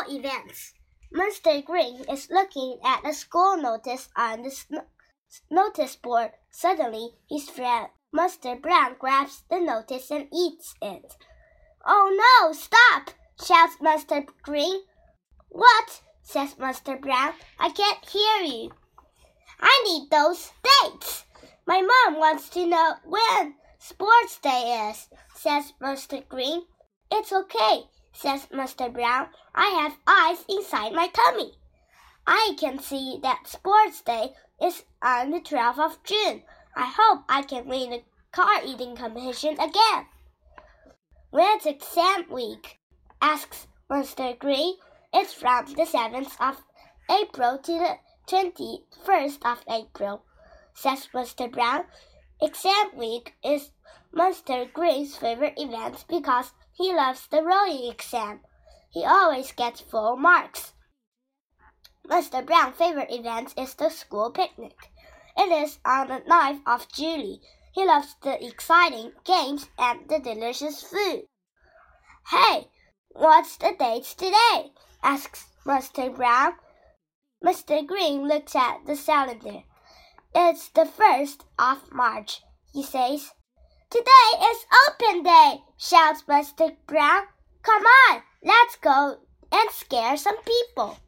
School events. Mr. Green is looking at a school notice on the notice board. Suddenly, his friend Mr. Brown grabs the notice and eats it. Oh no, stop! shouts Mr. Green. What? says Mr. Brown. I can't hear you. I need those dates. My mom wants to know when sports day is, says Mr. Green. It's okay, says Mr. Brown. I have eyes inside my tummy. I can see that sports day is on the 12th of June. I hope I can win the car eating competition again. When's exam week? asks Mr. Green. It's from the 7th of April to the 21st of April, says Mr. Brown. Exam week is Mr. Green's favorite event because he loves the rolling exam. He always gets full marks. Mr. Brown's favorite event is the school picnic. It is on the 9th of July. He loves the exciting games and the delicious food. Hey, what's the date today? asks Mr. Brown. Mr. Green looks at the calendar. It's the first of March, he says. Today is open day, shouts Mr. Brown. Come on, let's go and scare some people.